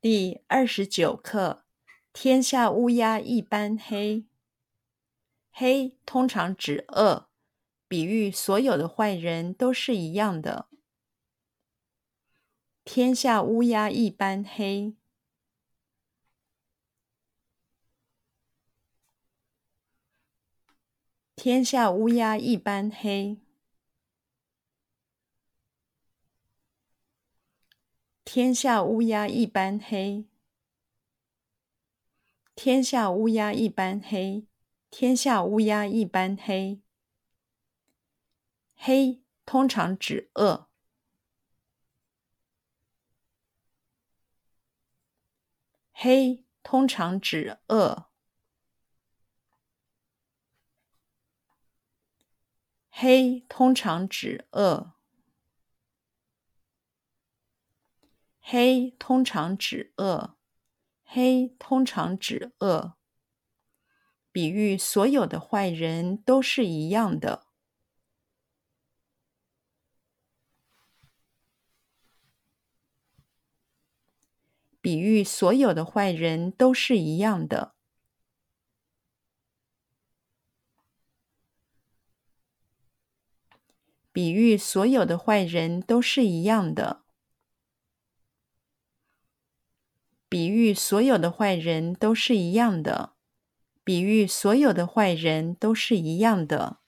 第二十九课：天下乌鸦一般黑。黑通常指恶，比喻所有的坏人都是一样的。天下乌鸦一般黑。天下乌鸦一般黑。天下乌鸦一般黑，天下乌鸦一般黑，天下乌鸦一般黑。黑通常指恶，黑通常指恶，黑通常指恶。黑通常指恶，黑通常指恶，比喻所有的坏人都是一样的。比喻所有的坏人都是一样的。比喻所有的坏人都是一样的。比与所有的坏人都是一样的。比喻所有的坏人都是一样的。